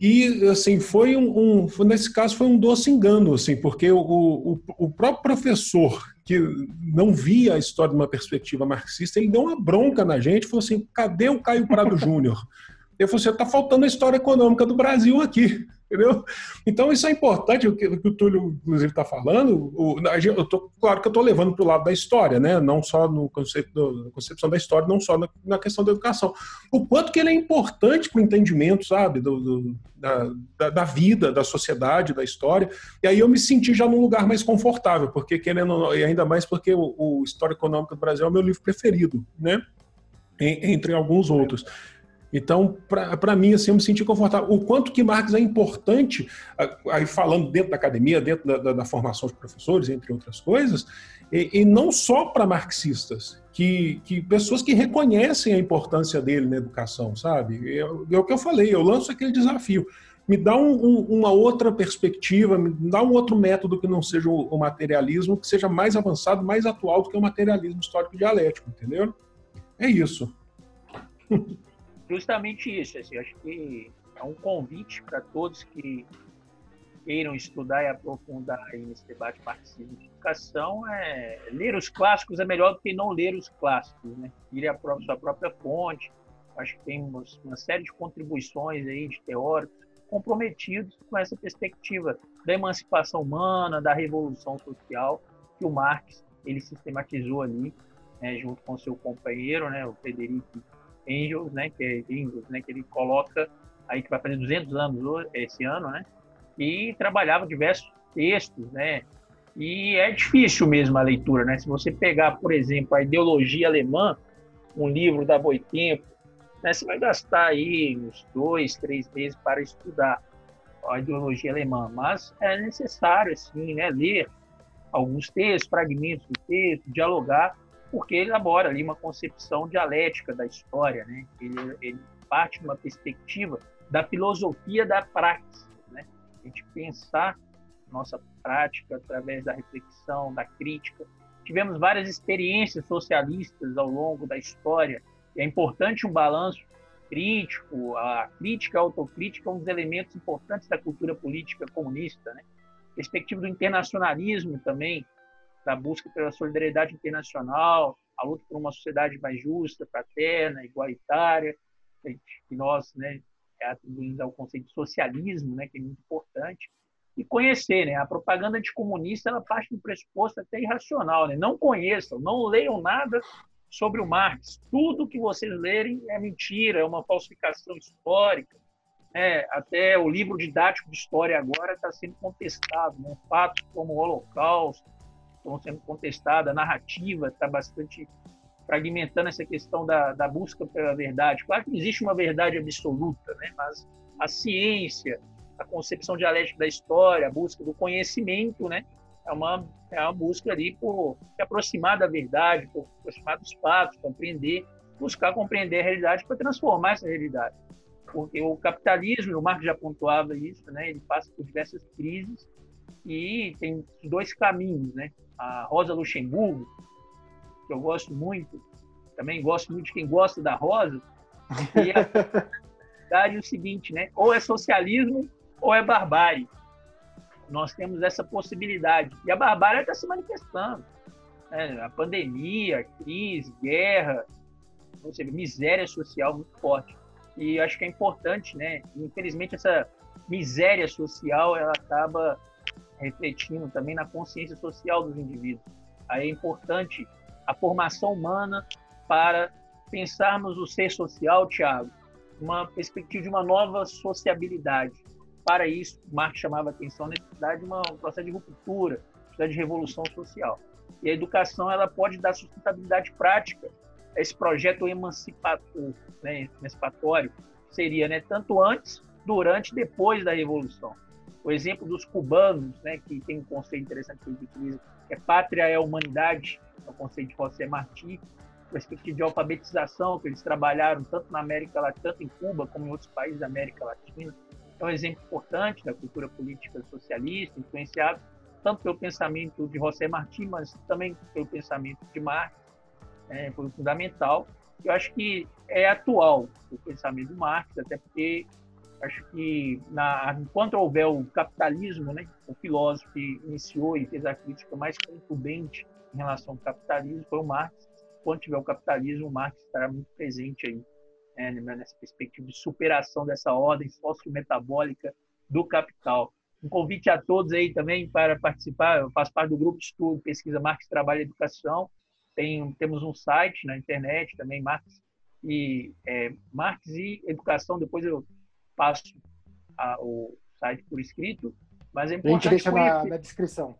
E, assim, foi um, um, nesse caso foi um doce engano, assim, porque o, o, o, próprio professor que não via a história de uma perspectiva marxista, ele deu uma bronca na gente, falou assim, cadê o Caio Prado Júnior? Ele falou assim, está faltando a história econômica do Brasil aqui entendeu? Então isso é importante, o que, o, que o Túlio, inclusive, está falando. O, eu tô, claro que eu estou levando para o lado da história, né? não só no conceito do, na concepção da história, não só na, na, questão da educação. O quanto que ele é importante para o entendimento, sabe, do, do da, da, da, vida, da sociedade, da história. E aí eu me senti já num lugar mais confortável, porque querendo, e ainda mais porque o, o História Econômica do Brasil é o meu livro preferido, né? entre alguns outros. Então, para mim, assim, eu me senti confortável. O quanto que Marx é importante, aí falando dentro da academia, dentro da, da, da formação de professores, entre outras coisas, e, e não só para marxistas, que, que, pessoas que reconhecem a importância dele na educação, sabe? É, é o que eu falei, eu lanço aquele desafio. Me dá um, um, uma outra perspectiva, me dá um outro método que não seja o, o materialismo, que seja mais avançado, mais atual do que o materialismo histórico dialético, entendeu? É isso. (laughs) justamente isso. Assim, acho que é um convite para todos que queiram estudar e aprofundar nesse debate marxismo de educação é ler os clássicos é melhor do que não ler os clássicos, né? Ir a própria, sua própria fonte. Acho que tem uma, série de contribuições aí de teóricos comprometidos com essa perspectiva da emancipação humana, da revolução social que o Marx ele sistematizou ali, né, junto com seu companheiro, né, o Frederico Engels, né, que é Engels, né, que ele coloca aí que vai fazer 200 anos esse ano, né, e trabalhava diversos textos, né, E é difícil mesmo a leitura, né? Se você pegar, por exemplo, a ideologia alemã, um livro da Boitempo, né, você vai gastar aí uns dois, três meses para estudar a ideologia alemã, mas é necessário, assim, né, ler alguns textos, fragmentos do texto, dialogar, porque ele elabora ali uma concepção dialética da história, né? Ele, ele parte de uma perspectiva da filosofia da prática, né? A gente pensar nossa prática através da reflexão, da crítica. Tivemos várias experiências socialistas ao longo da história. É importante um balanço crítico, a crítica, a autocrítica, é um dos elementos importantes da cultura política comunista, né? perspectiva do internacionalismo também, da busca pela solidariedade internacional, a luta por uma sociedade mais justa, fraterna, igualitária, que nós né, atribuímos ao conceito de socialismo, né, que é muito importante, e conhecer. Né? A propaganda anticomunista ela parte do pressuposto até irracional. Né? Não conheçam, não leiam nada sobre o Marx. Tudo que vocês lerem é mentira, é uma falsificação histórica. É, até o livro didático de história agora está sendo contestado. Né? Fatos como o Holocausto estão sendo contestados, a narrativa está bastante fragmentando essa questão da, da busca pela verdade. Claro que existe uma verdade absoluta, né? mas a ciência, a concepção dialética da história, a busca do conhecimento, né? É uma, é uma busca ali por se aproximar da verdade, por se aproximar dos fatos, compreender, buscar compreender a realidade para transformar essa realidade. Porque o capitalismo, o Marx já pontuava isso, né? Ele passa por diversas crises e tem dois caminhos, né? A Rosa Luxemburgo, que eu gosto muito, também gosto muito de quem gosta da Rosa, e a verdade é o seguinte, né? Ou é socialismo ou é barbárie. Nós temos essa possibilidade. E a barbárie está se manifestando. Né? A pandemia, a crise, guerra, ou seja, miséria social muito forte. E acho que é importante, né? Infelizmente, essa miséria social ela acaba refletindo também na consciência social dos indivíduos. Aí é importante a formação humana para pensarmos o ser social, Tiago, uma perspectiva de uma nova sociabilidade. Para isso, Marx chamava a atenção na necessidade de uma, um processo de ruptura, de revolução social. E a educação ela pode dar sustentabilidade prática a esse projeto emancipatório, né, emancipatório seria né, tanto antes, durante e depois da revolução. O exemplo dos cubanos, né, que tem um conceito interessante que eles utilizam, que é pátria é humanidade, é o conceito de José Martí, perspectiva de alfabetização que eles trabalharam tanto na América Latina, tanto em Cuba como em outros países da América Latina é um exemplo importante da cultura política socialista, influenciado tanto pelo pensamento de José Martí, mas também pelo pensamento de Marx, é, foi fundamental. Eu acho que é atual o pensamento de Marx, até porque acho que na, enquanto houver o capitalismo, né, o filósofo que iniciou e fez a crítica mais contundente em relação ao capitalismo foi o Marx. Quando tiver o capitalismo, o Marx estará muito presente aí né, nessa perspectiva de superação dessa ordem sociometabólica do capital. Um convite a todos aí também para participar. Eu faço parte do grupo de estudo Pesquisa Marx Trabalho e Educação. Tem, temos um site na internet também, Marx e, é, Marx e Educação. Depois eu passo a, o site por escrito. Mas é importante a gente deixa conhecer, na, na descrição.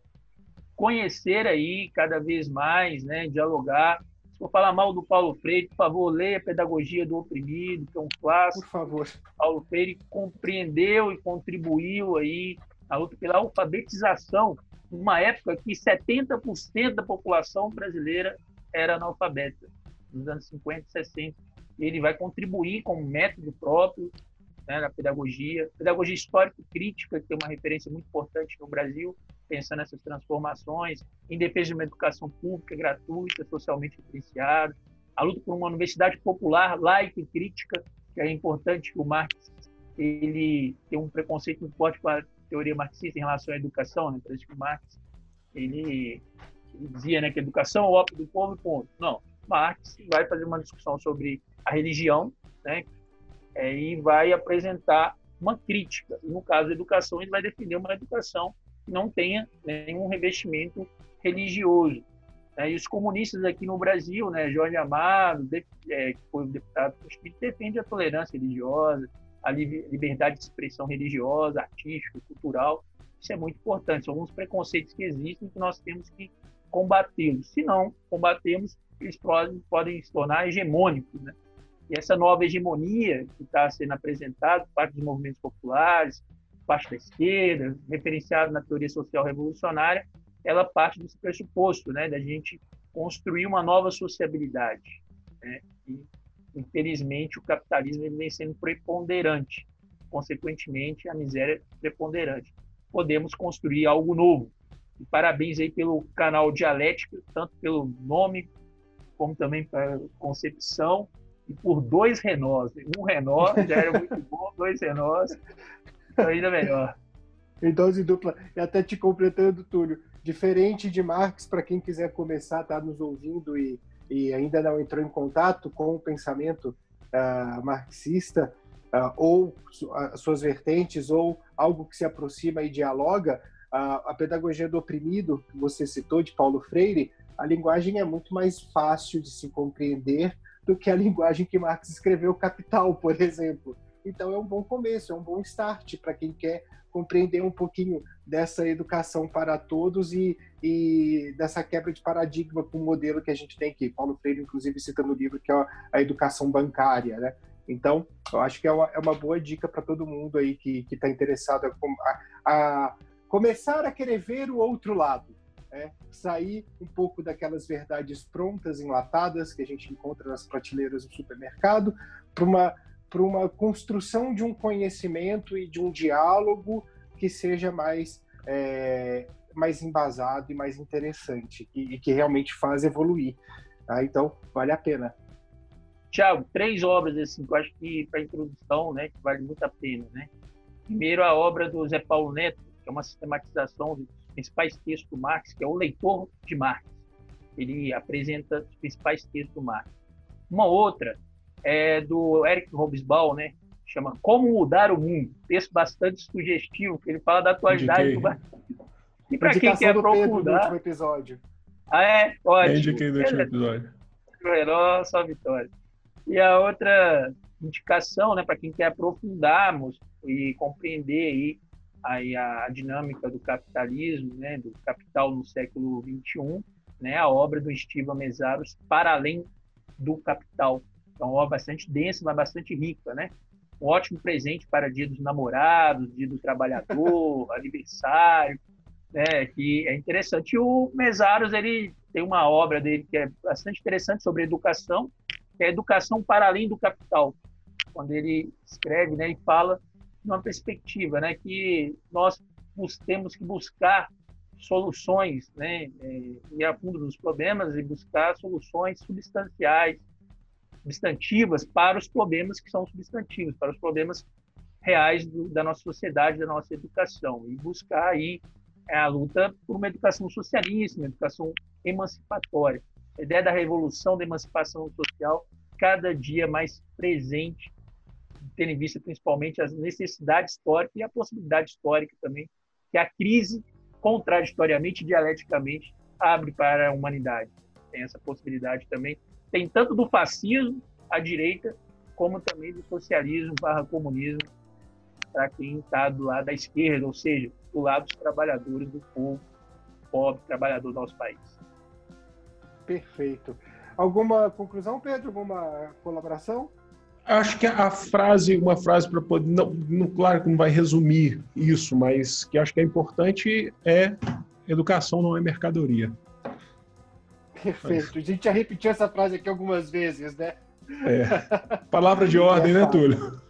Conhecer aí cada vez mais, né, dialogar vou falar mal do Paulo Freire, por favor, leia Pedagogia do Oprimido, que é um clássico. Por favor. Paulo Freire compreendeu e contribuiu aí a luta pela alfabetização, numa época que 70% da população brasileira era analfabeta, nos anos 50 e 60. Ele vai contribuir com um método próprio né, na pedagogia, pedagogia histórico-crítica, que tem uma referência muito importante no Brasil, pensando nessas transformações, em defesa de uma educação pública, gratuita, socialmente diferenciada, a luta por uma universidade popular, laica e crítica, que é importante que o Marx ele tem um preconceito muito forte com a teoria marxista em relação à educação, né? Parece que o Marx ele, ele dizia né, que a educação é o ópio do povo e ponto. Não, Marx vai fazer uma discussão sobre a religião, né? É, e vai apresentar uma crítica. E no caso da educação, ele vai defender uma educação não tenha nenhum revestimento religioso. Né? E os comunistas aqui no Brasil, né, Jorge Amado, de, é, que foi deputado do Espírito, defende a tolerância religiosa, a liberdade de expressão religiosa, artística, cultural. Isso é muito importante. São alguns preconceitos que existem que nós temos que combatê-los. Se não combatemos, eles podem, podem se tornar hegemônicos. Né? E essa nova hegemonia que está sendo apresentada por parte dos movimentos populares, parte da esquerda, referenciada na teoria social revolucionária, ela parte desse pressuposto, né, da gente construir uma nova sociabilidade. Né? E, infelizmente, o capitalismo ele vem sendo preponderante. Consequentemente, a miséria é preponderante. Podemos construir algo novo. E parabéns aí pelo canal Dialética, tanto pelo nome, como também pela concepção, e por dois Renaults. Um Renault já era muito bom, dois Renaults, ainda melhor. Em dose dupla. E até te completando, Túlio, diferente de Marx, para quem quiser começar, tá nos ouvindo e, e ainda não entrou em contato com o pensamento uh, marxista, uh, ou su suas vertentes, ou algo que se aproxima e dialoga, a pedagogia do oprimido, que você citou, de Paulo Freire, a linguagem é muito mais fácil de se compreender do que a linguagem que Marx escreveu Capital, por exemplo. Então é um bom começo, é um bom start para quem quer compreender um pouquinho dessa educação para todos e, e dessa quebra de paradigma com o modelo que a gente tem aqui. Paulo Freire, inclusive, cita no livro que é a educação bancária, né? Então, eu acho que é uma, é uma boa dica para todo mundo aí que está interessado a, a, começar a querer ver o outro lado. Né? Sair um pouco daquelas verdades prontas, enlatadas, que a gente encontra nas prateleiras do supermercado, para uma uma construção de um conhecimento e de um diálogo que seja mais, é, mais embasado e mais interessante e, e que realmente faz evoluir. Tá? Então, vale a pena. Tiago, três obras assim, que eu acho que para introdução, né, que vale muito a pena, né? Primeiro a obra do Zé Paulo Neto, que é uma sistematização dos principais textos do Marx, que é o leitor de Marx. Ele apresenta os principais textos do Marx. Uma outra é do Eric Hobsbawm, né? Chama Como Mudar o Mundo. Texto bastante sugestivo, que ele fala da atualidade indiquei. do E para quem quer aprofundar... episódio. Ah, é? Ótimo. Indiquei no último episódio. Melhor, só vitória. E a outra indicação, né, para quem quer aprofundarmos e compreender aí, aí a dinâmica do capitalismo, né, do capital no século 21, né, a obra do Estiva Mesaros, Para Além do Capital, é uma obra bastante densa, mas bastante rica, né? Um ótimo presente para dia dos namorados, dia do trabalhador, (laughs) aniversário, né? Que é interessante. E o Mesaros, ele tem uma obra dele que é bastante interessante sobre educação, que é Educação para Além do Capital, quando ele escreve, né? E fala numa perspectiva, né? Que nós temos que buscar soluções, né? É, ir a fundo dos problemas e buscar soluções substanciais substantivas para os problemas que são substantivos, para os problemas reais do, da nossa sociedade, da nossa educação, e buscar aí é, a luta por uma educação socialista, uma educação emancipatória. A ideia da revolução, da emancipação social, cada dia mais presente, tendo em vista principalmente as necessidades históricas e a possibilidade histórica também, que a crise, contraditoriamente, dialeticamente, abre para a humanidade. Tem essa possibilidade também tem tanto do fascismo à direita, como também do socialismo barra comunismo para quem está do lado da esquerda, ou seja, do lado dos trabalhadores do povo pobre, trabalhador do nosso país. Perfeito. Alguma conclusão, Pedro? Alguma colaboração? Acho que a frase, uma frase para poder, não, não, claro que não vai resumir isso, mas que acho que é importante é educação não é mercadoria. Perfeito. A gente já repetiu essa frase aqui algumas vezes, né? É. Palavra de ordem, né, Túlio?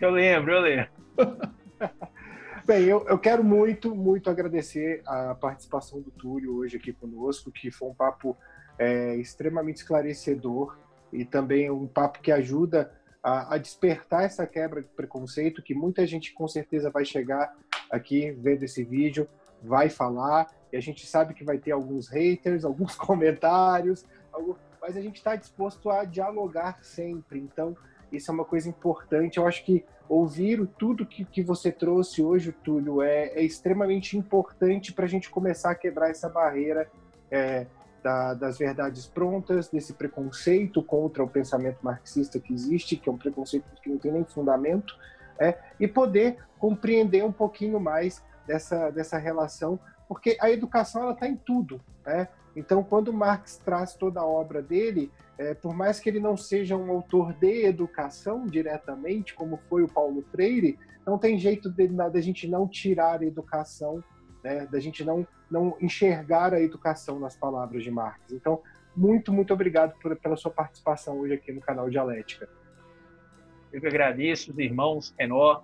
Eu lembro, eu lembro. (laughs) Bem, eu, eu quero muito, muito agradecer a participação do Túlio hoje aqui conosco, que foi um papo é, extremamente esclarecedor e também um papo que ajuda a, a, despertar essa quebra de preconceito, que muita gente com certeza vai chegar aqui vendo esse vídeo, vai falar e a gente sabe que vai ter alguns haters, (laughs) alguns comentários, mas a gente está disposto a dialogar sempre. Então, isso é uma coisa importante. Eu acho que ouvir tudo que, que você trouxe hoje, Túlio, é, é extremamente importante para a gente começar a quebrar essa barreira é, da, das verdades prontas, desse preconceito contra o pensamento marxista que existe, que é um preconceito que não tem nem fundamento, é, e poder compreender um pouquinho mais dessa, dessa relação, porque a educação está em tudo. Né? Então, quando Marx traz toda a obra dele, é, por mais que ele não seja um autor de educação diretamente, como foi o Paulo Freire, não tem jeito da gente não tirar a educação, né, da gente não, não enxergar a educação nas palavras de Marx. Então, muito, muito obrigado por, pela sua participação hoje aqui no canal Dialética. Eu que agradeço os irmãos Renó,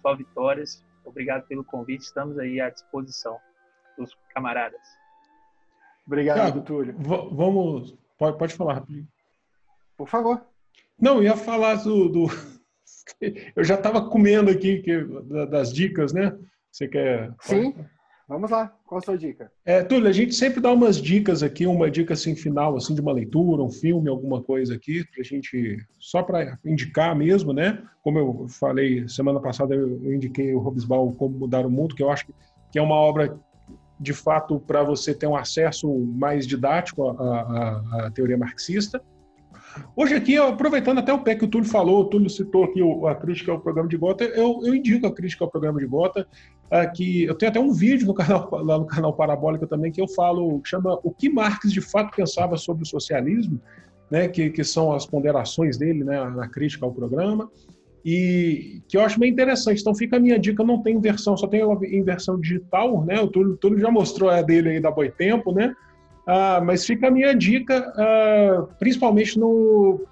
só vitórias. Obrigado pelo convite. Estamos aí à disposição dos camaradas. Obrigado, Thiago, Túlio. Vamos. Pode, pode falar rapidinho. Por favor. Não, ia falar do. do... (laughs) Eu já estava comendo aqui que, das dicas, né? Você quer. Sim. Vamos lá, qual a sua dica? É, Túlio, a gente sempre dá umas dicas aqui, uma dica assim final, assim de uma leitura, um filme, alguma coisa aqui, pra gente só para indicar mesmo, né? Como eu falei semana passada, eu indiquei o Robesbal Como Mudar o Mundo, que eu acho que é uma obra de fato para você ter um acesso mais didático à, à, à teoria marxista. Hoje aqui, aproveitando até o pé que o Túlio falou, o Túlio citou aqui a crítica ao programa de Gota, eu, eu indico a crítica ao programa de Gota, uh, que eu tenho até um vídeo no canal, (laughs) lá no canal Parabólica também, que eu falo, que chama O que Marx de fato pensava sobre o socialismo, né, que, que são as ponderações dele né, na crítica ao programa, e que eu acho bem interessante. Então fica a minha dica, não tem versão, só tem em versão digital, né, o Túlio, Túlio já mostrou a dele aí da Boitempo, né, ah, mas fica a minha dica, ah, principalmente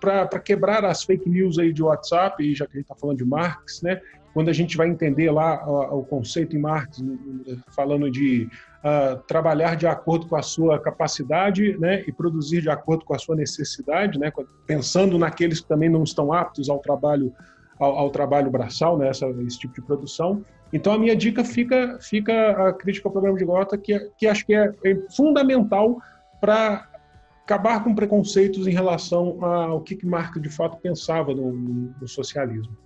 para quebrar as fake news aí de WhatsApp, e já que a gente está falando de Marx, né? quando a gente vai entender lá ah, o conceito em Marx, falando de trabalhar de acordo com a sua capacidade né? e produzir de acordo com a sua necessidade, né? pensando naqueles que também não estão aptos ao trabalho ao, ao trabalho braçal, né? Essa, esse tipo de produção. Então, a minha dica fica, fica a crítica ao programa de Gota, que, que acho que é, é fundamental para acabar com preconceitos em relação ao que, que Marx de fato pensava no, no socialismo.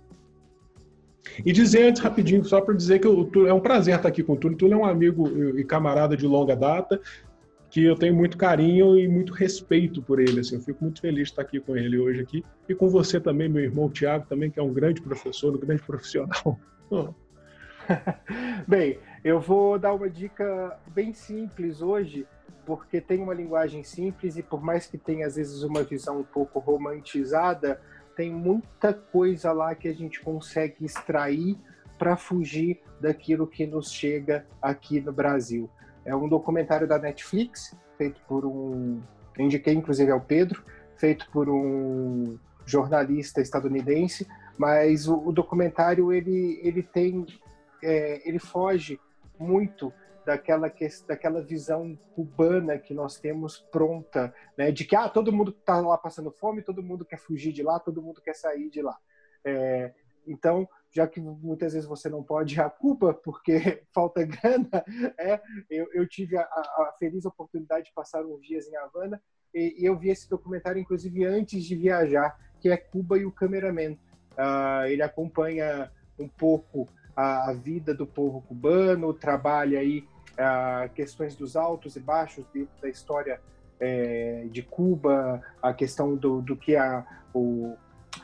E dizer antes, rapidinho, só para dizer que é um prazer estar aqui com o Túlio. Túlio é um amigo e camarada de longa data, que eu tenho muito carinho e muito respeito por ele. Assim, eu fico muito feliz de estar aqui com ele hoje aqui. E com você também, meu irmão Tiago, também, que é um grande professor, um grande profissional. (laughs) (laughs) Bem, eu vou dar uma dica bem simples hoje, porque tem uma linguagem simples e por mais que tenha às vezes uma visão um pouco romantizada, tem muita coisa lá que a gente consegue extrair para fugir daquilo que nos chega aqui no Brasil. É um documentário da Netflix, feito por um. Indiquei inclusive ao Pedro, feito por um jornalista estadunidense, mas o, o documentário ele, ele tem é, ele foge muito daquela que, daquela visão cubana que nós temos pronta, né, de que ah, todo mundo está lá passando fome, todo mundo quer fugir de lá, todo mundo quer sair de lá. É, então, já que muitas vezes você não pode a Cuba porque (laughs) falta grana, é, eu, eu tive a, a, feliz oportunidade de passar uns dias em Havana e, e, eu vi esse documentário, inclusive, antes de viajar, que é Cuba e o Cameraman. Uh, ele acompanha um pouco a, a vida do povo cubano, trabalha aí uh, questões dos altos e baixos dentro da história é, de Cuba, a questão do, do que a, o,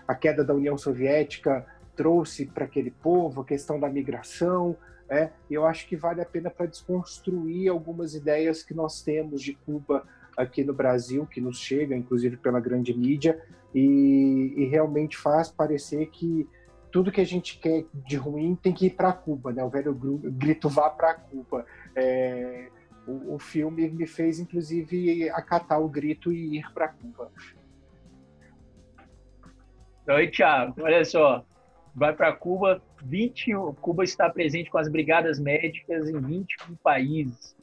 a queda da União Soviética trouxe para aquele povo, a questão da migração. É, eu acho que vale a pena para desconstruir algumas ideias que nós temos de Cuba aqui no Brasil, que nos chega, inclusive pela grande mídia, e, e realmente faz parecer que tudo que a gente quer de ruim tem que ir para Cuba, né? O velho grito vá para Cuba. É, o, o, filme me fez, inclusive, acatar o grito e ir para Cuba. Oi, Thiago. Olha só, vai para Cuba. 20, Cuba está presente com as brigadas médicas em 21 países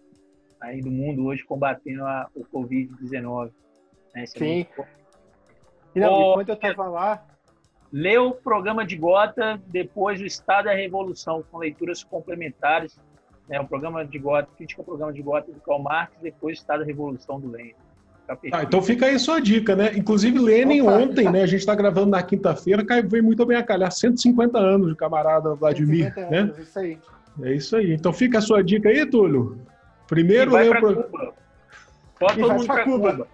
aí do mundo hoje combatendo a, o Covid-19. Né? Sim. É e não, quando eu estava lá, Leu o programa de Gota, depois o Estado da Revolução, com leituras complementares. Né, o programa de Gota, crítica ao programa de Gota do Karl Marx, depois o Estado da Revolução do Lenin. Ah, então fica aí sua dica, né? Inclusive, Lenin Opa. ontem, né? A gente está gravando na quinta-feira, veio muito bem a calhar 150 anos de camarada Vladimir, 150 né? Anos, isso aí. É isso aí. Então fica a sua dica aí, Túlio. Primeiro leu pro... Cuba. Bota todo mundo para Cuba. Cuba.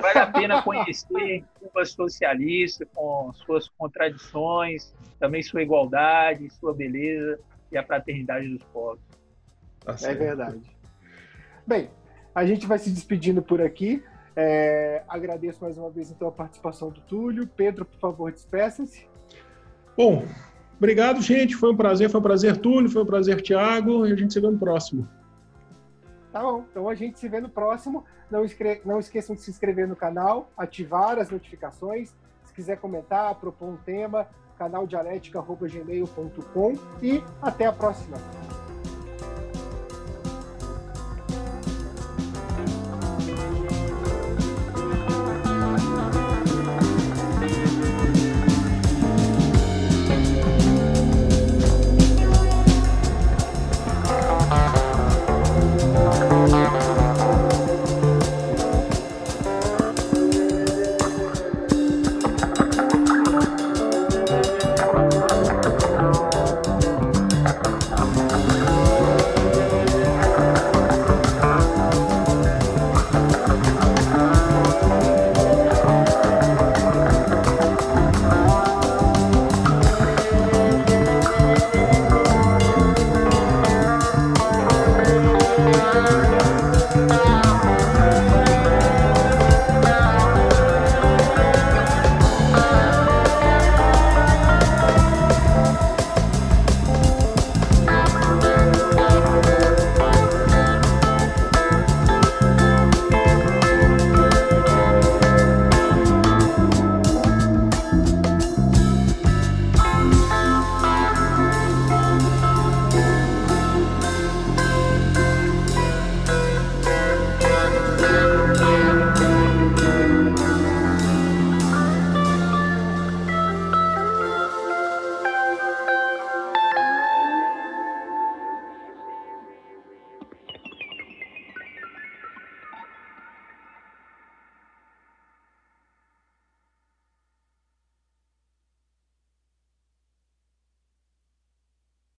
Vale a pena conhecer Cuba socialista, com suas contradições, também sua igualdade, sua beleza e a fraternidade dos povos. Tá é verdade. Bem, a gente vai se despedindo por aqui. É, agradeço mais uma vez então a participação do Túlio. Pedro, por favor, despeça-se. Bom, obrigado, gente. Foi um prazer, foi um prazer, Túlio, foi um prazer, Tiago, e a gente se vê no próximo. Tá bom, então a gente se vê no próximo. Não, escre... não esqueçam de se inscrever no canal, ativar as notificações. Se quiser comentar, propor um tema, canaldialética.gmail.com e até a próxima.